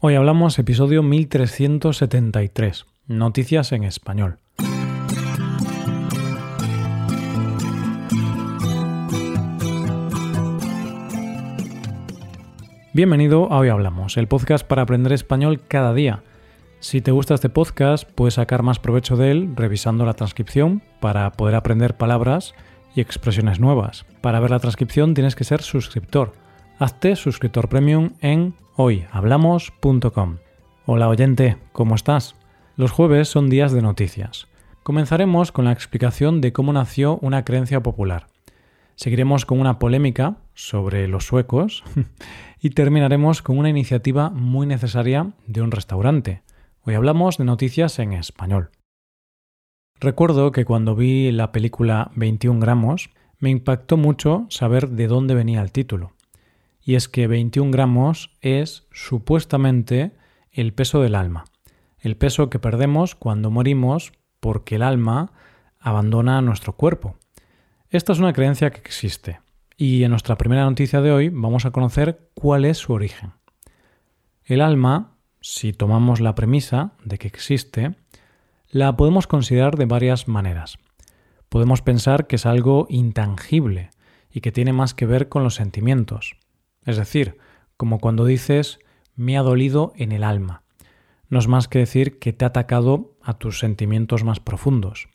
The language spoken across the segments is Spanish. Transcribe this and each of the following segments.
Hoy hablamos episodio 1373, Noticias en Español. Bienvenido a Hoy Hablamos, el podcast para aprender español cada día. Si te gusta este podcast, puedes sacar más provecho de él revisando la transcripción para poder aprender palabras y expresiones nuevas. Para ver la transcripción tienes que ser suscriptor. Hazte suscriptor premium en hoyhablamos.com. Hola oyente, ¿cómo estás? Los jueves son días de noticias. Comenzaremos con la explicación de cómo nació una creencia popular. Seguiremos con una polémica sobre los suecos y terminaremos con una iniciativa muy necesaria de un restaurante. Hoy hablamos de noticias en español. Recuerdo que cuando vi la película 21 gramos, me impactó mucho saber de dónde venía el título y es que 21 gramos es supuestamente el peso del alma, el peso que perdemos cuando morimos porque el alma abandona nuestro cuerpo. Esta es una creencia que existe y en nuestra primera noticia de hoy vamos a conocer cuál es su origen. El alma, si tomamos la premisa de que existe, la podemos considerar de varias maneras. Podemos pensar que es algo intangible y que tiene más que ver con los sentimientos, es decir, como cuando dices me ha dolido en el alma. No es más que decir que te ha atacado a tus sentimientos más profundos.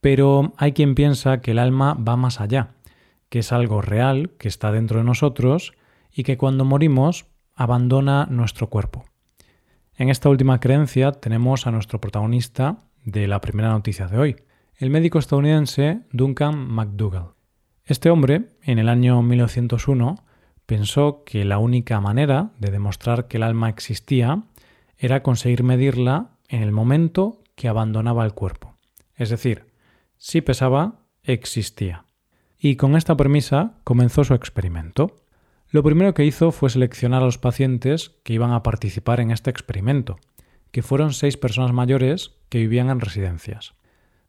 Pero hay quien piensa que el alma va más allá, que es algo real, que está dentro de nosotros y que cuando morimos abandona nuestro cuerpo. En esta última creencia tenemos a nuestro protagonista de la primera noticia de hoy, el médico estadounidense Duncan McDougall. Este hombre, en el año 1901, pensó que la única manera de demostrar que el alma existía era conseguir medirla en el momento que abandonaba el cuerpo. Es decir, si pesaba, existía. Y con esta premisa comenzó su experimento. Lo primero que hizo fue seleccionar a los pacientes que iban a participar en este experimento, que fueron seis personas mayores que vivían en residencias.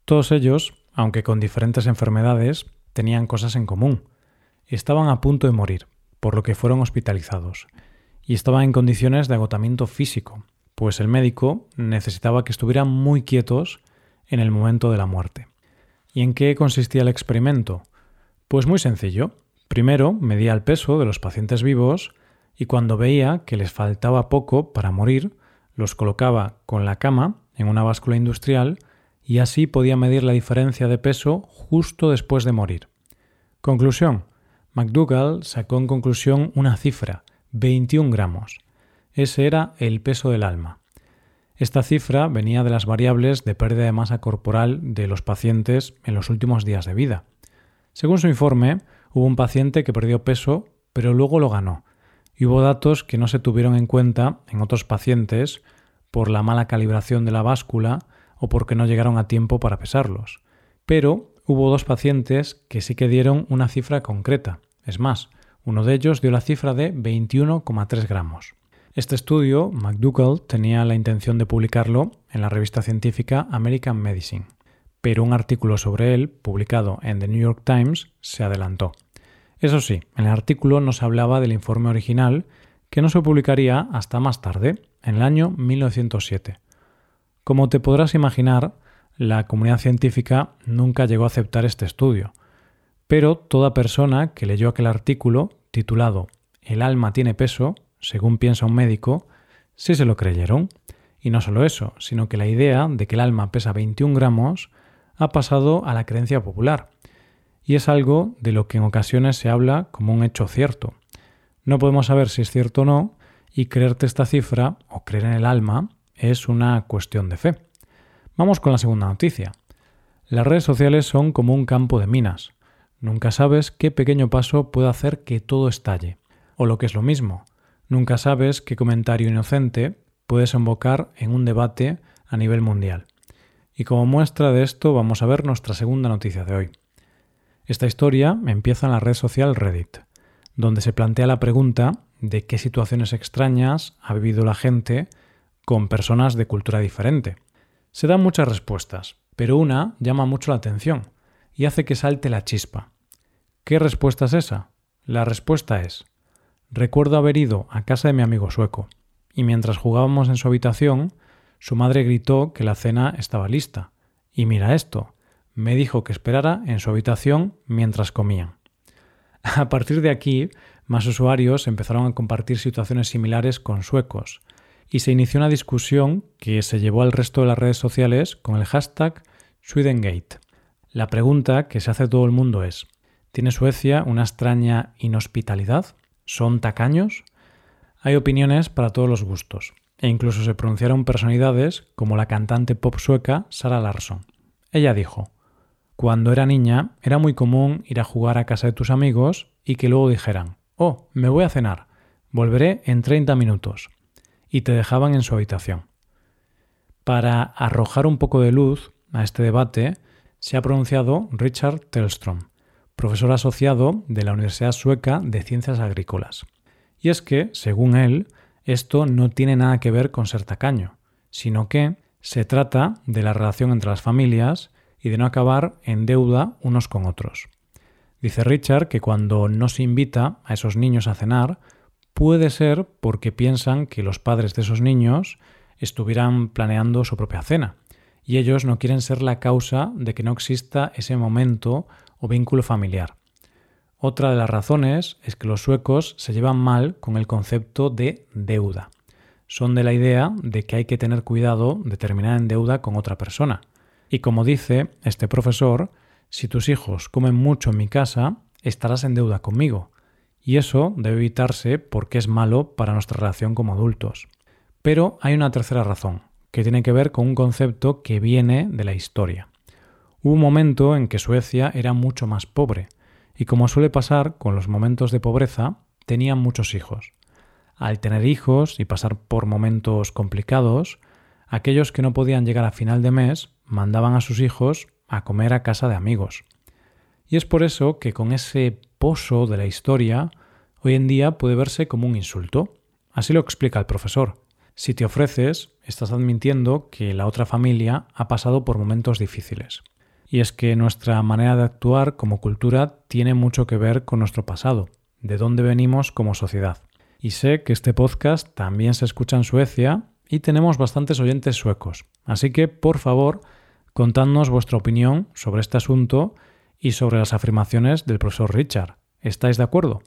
Todos ellos, aunque con diferentes enfermedades, tenían cosas en común. Estaban a punto de morir por lo que fueron hospitalizados, y estaban en condiciones de agotamiento físico, pues el médico necesitaba que estuvieran muy quietos en el momento de la muerte. ¿Y en qué consistía el experimento? Pues muy sencillo. Primero medía el peso de los pacientes vivos y cuando veía que les faltaba poco para morir, los colocaba con la cama en una báscula industrial y así podía medir la diferencia de peso justo después de morir. Conclusión. McDougall sacó en conclusión una cifra, 21 gramos. Ese era el peso del alma. Esta cifra venía de las variables de pérdida de masa corporal de los pacientes en los últimos días de vida. Según su informe, hubo un paciente que perdió peso, pero luego lo ganó, y hubo datos que no se tuvieron en cuenta en otros pacientes por la mala calibración de la báscula o porque no llegaron a tiempo para pesarlos. Pero hubo dos pacientes que sí que dieron una cifra concreta. Es más, uno de ellos dio la cifra de 21,3 gramos. Este estudio, McDougall tenía la intención de publicarlo en la revista científica American Medicine, pero un artículo sobre él, publicado en The New York Times, se adelantó. Eso sí, en el artículo no se hablaba del informe original, que no se publicaría hasta más tarde, en el año 1907. Como te podrás imaginar, la comunidad científica nunca llegó a aceptar este estudio, pero toda persona que leyó aquel artículo titulado El alma tiene peso, según piensa un médico, sí se lo creyeron. Y no solo eso, sino que la idea de que el alma pesa 21 gramos ha pasado a la creencia popular. Y es algo de lo que en ocasiones se habla como un hecho cierto. No podemos saber si es cierto o no, y creerte esta cifra o creer en el alma es una cuestión de fe. Vamos con la segunda noticia. Las redes sociales son como un campo de minas. Nunca sabes qué pequeño paso puede hacer que todo estalle. O lo que es lo mismo, nunca sabes qué comentario inocente puede desembocar en un debate a nivel mundial. Y como muestra de esto vamos a ver nuestra segunda noticia de hoy. Esta historia empieza en la red social Reddit, donde se plantea la pregunta de qué situaciones extrañas ha vivido la gente con personas de cultura diferente. Se dan muchas respuestas, pero una llama mucho la atención y hace que salte la chispa. ¿Qué respuesta es esa? La respuesta es, recuerdo haber ido a casa de mi amigo sueco, y mientras jugábamos en su habitación, su madre gritó que la cena estaba lista. Y mira esto, me dijo que esperara en su habitación mientras comían. A partir de aquí, más usuarios empezaron a compartir situaciones similares con suecos, y se inició una discusión que se llevó al resto de las redes sociales con el hashtag Swedengate. La pregunta que se hace todo el mundo es, ¿tiene Suecia una extraña inhospitalidad? ¿Son tacaños? Hay opiniones para todos los gustos, e incluso se pronunciaron personalidades como la cantante pop sueca Sara Larsson. Ella dijo, cuando era niña era muy común ir a jugar a casa de tus amigos y que luego dijeran, oh, me voy a cenar, volveré en 30 minutos, y te dejaban en su habitación. Para arrojar un poco de luz a este debate, se ha pronunciado Richard Tellström, profesor asociado de la Universidad Sueca de Ciencias Agrícolas. Y es que, según él, esto no tiene nada que ver con ser tacaño, sino que se trata de la relación entre las familias y de no acabar en deuda unos con otros. Dice Richard que cuando no se invita a esos niños a cenar, puede ser porque piensan que los padres de esos niños estuvieran planeando su propia cena, y ellos no quieren ser la causa de que no exista ese momento o vínculo familiar. Otra de las razones es que los suecos se llevan mal con el concepto de deuda. Son de la idea de que hay que tener cuidado de terminar en deuda con otra persona, y como dice este profesor, si tus hijos comen mucho en mi casa, estarás en deuda conmigo. Y eso debe evitarse porque es malo para nuestra relación como adultos. Pero hay una tercera razón, que tiene que ver con un concepto que viene de la historia. Hubo un momento en que Suecia era mucho más pobre, y como suele pasar con los momentos de pobreza, tenían muchos hijos. Al tener hijos y pasar por momentos complicados, aquellos que no podían llegar a final de mes mandaban a sus hijos a comer a casa de amigos. Y es por eso que con ese pozo de la historia, hoy en día puede verse como un insulto. Así lo explica el profesor. Si te ofreces, estás admitiendo que la otra familia ha pasado por momentos difíciles. Y es que nuestra manera de actuar como cultura tiene mucho que ver con nuestro pasado, de dónde venimos como sociedad. Y sé que este podcast también se escucha en Suecia y tenemos bastantes oyentes suecos. Así que, por favor, contadnos vuestra opinión sobre este asunto y sobre las afirmaciones del profesor Richard. ¿Estáis de acuerdo?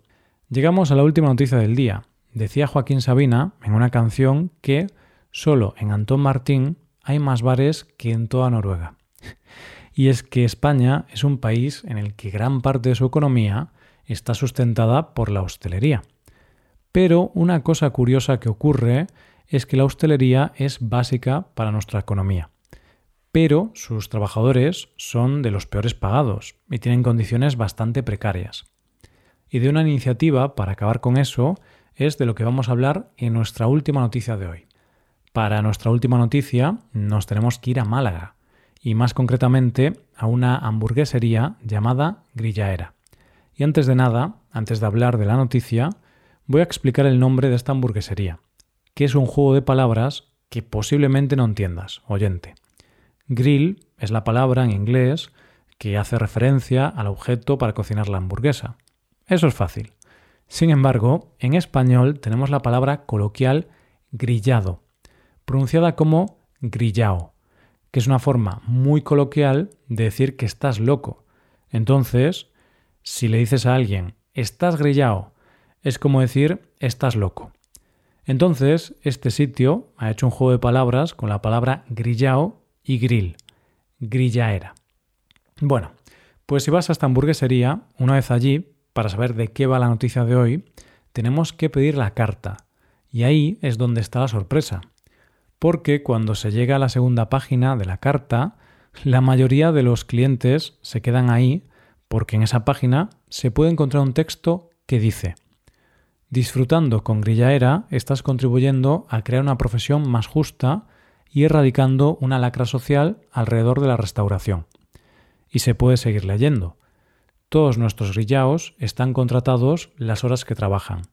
Llegamos a la última noticia del día. Decía Joaquín Sabina en una canción que solo en Antón Martín hay más bares que en toda Noruega. Y es que España es un país en el que gran parte de su economía está sustentada por la hostelería. Pero una cosa curiosa que ocurre es que la hostelería es básica para nuestra economía. Pero sus trabajadores son de los peores pagados y tienen condiciones bastante precarias. Y de una iniciativa para acabar con eso es de lo que vamos a hablar en nuestra última noticia de hoy. Para nuestra última noticia nos tenemos que ir a Málaga, y más concretamente a una hamburguesería llamada Grillaera. Y antes de nada, antes de hablar de la noticia, voy a explicar el nombre de esta hamburguesería que es un juego de palabras que posiblemente no entiendas, oyente. Grill es la palabra en inglés que hace referencia al objeto para cocinar la hamburguesa. Eso es fácil. Sin embargo, en español tenemos la palabra coloquial grillado, pronunciada como grillao, que es una forma muy coloquial de decir que estás loco. Entonces, si le dices a alguien estás grillao, es como decir estás loco. Entonces, este sitio ha hecho un juego de palabras con la palabra grillao y grill, grillaera. Bueno, pues si vas a esta hamburguesería, una vez allí, para saber de qué va la noticia de hoy, tenemos que pedir la carta. Y ahí es donde está la sorpresa. Porque cuando se llega a la segunda página de la carta, la mayoría de los clientes se quedan ahí porque en esa página se puede encontrar un texto que dice Disfrutando con Grillaera estás contribuyendo a crear una profesión más justa y erradicando una lacra social alrededor de la restauración. Y se puede seguir leyendo. Todos nuestros grillaos están contratados las horas que trabajan.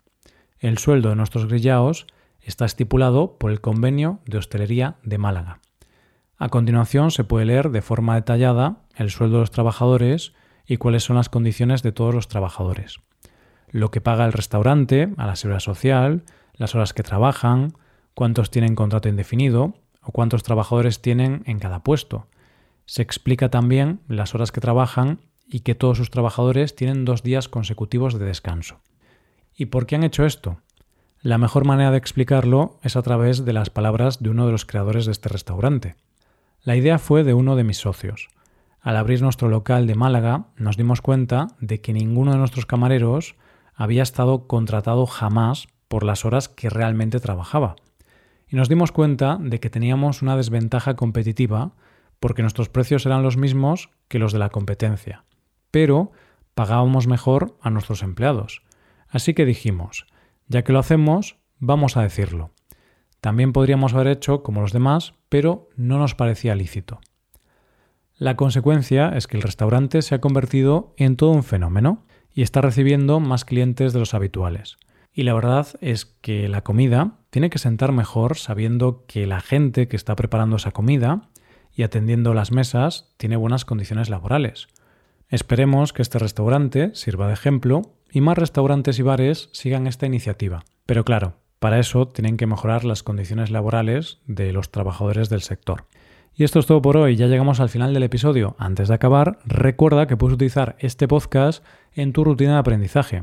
El sueldo de nuestros grillaos está estipulado por el Convenio de Hostelería de Málaga. A continuación se puede leer de forma detallada el sueldo de los trabajadores y cuáles son las condiciones de todos los trabajadores lo que paga el restaurante a la seguridad social, las horas que trabajan, cuántos tienen contrato indefinido o cuántos trabajadores tienen en cada puesto. Se explica también las horas que trabajan y que todos sus trabajadores tienen dos días consecutivos de descanso. ¿Y por qué han hecho esto? La mejor manera de explicarlo es a través de las palabras de uno de los creadores de este restaurante. La idea fue de uno de mis socios. Al abrir nuestro local de Málaga nos dimos cuenta de que ninguno de nuestros camareros había estado contratado jamás por las horas que realmente trabajaba. Y nos dimos cuenta de que teníamos una desventaja competitiva porque nuestros precios eran los mismos que los de la competencia, pero pagábamos mejor a nuestros empleados. Así que dijimos, ya que lo hacemos, vamos a decirlo. También podríamos haber hecho como los demás, pero no nos parecía lícito. La consecuencia es que el restaurante se ha convertido en todo un fenómeno y está recibiendo más clientes de los habituales. Y la verdad es que la comida tiene que sentar mejor sabiendo que la gente que está preparando esa comida y atendiendo las mesas tiene buenas condiciones laborales. Esperemos que este restaurante sirva de ejemplo y más restaurantes y bares sigan esta iniciativa. Pero claro, para eso tienen que mejorar las condiciones laborales de los trabajadores del sector. Y esto es todo por hoy, ya llegamos al final del episodio. Antes de acabar, recuerda que puedes utilizar este podcast en tu rutina de aprendizaje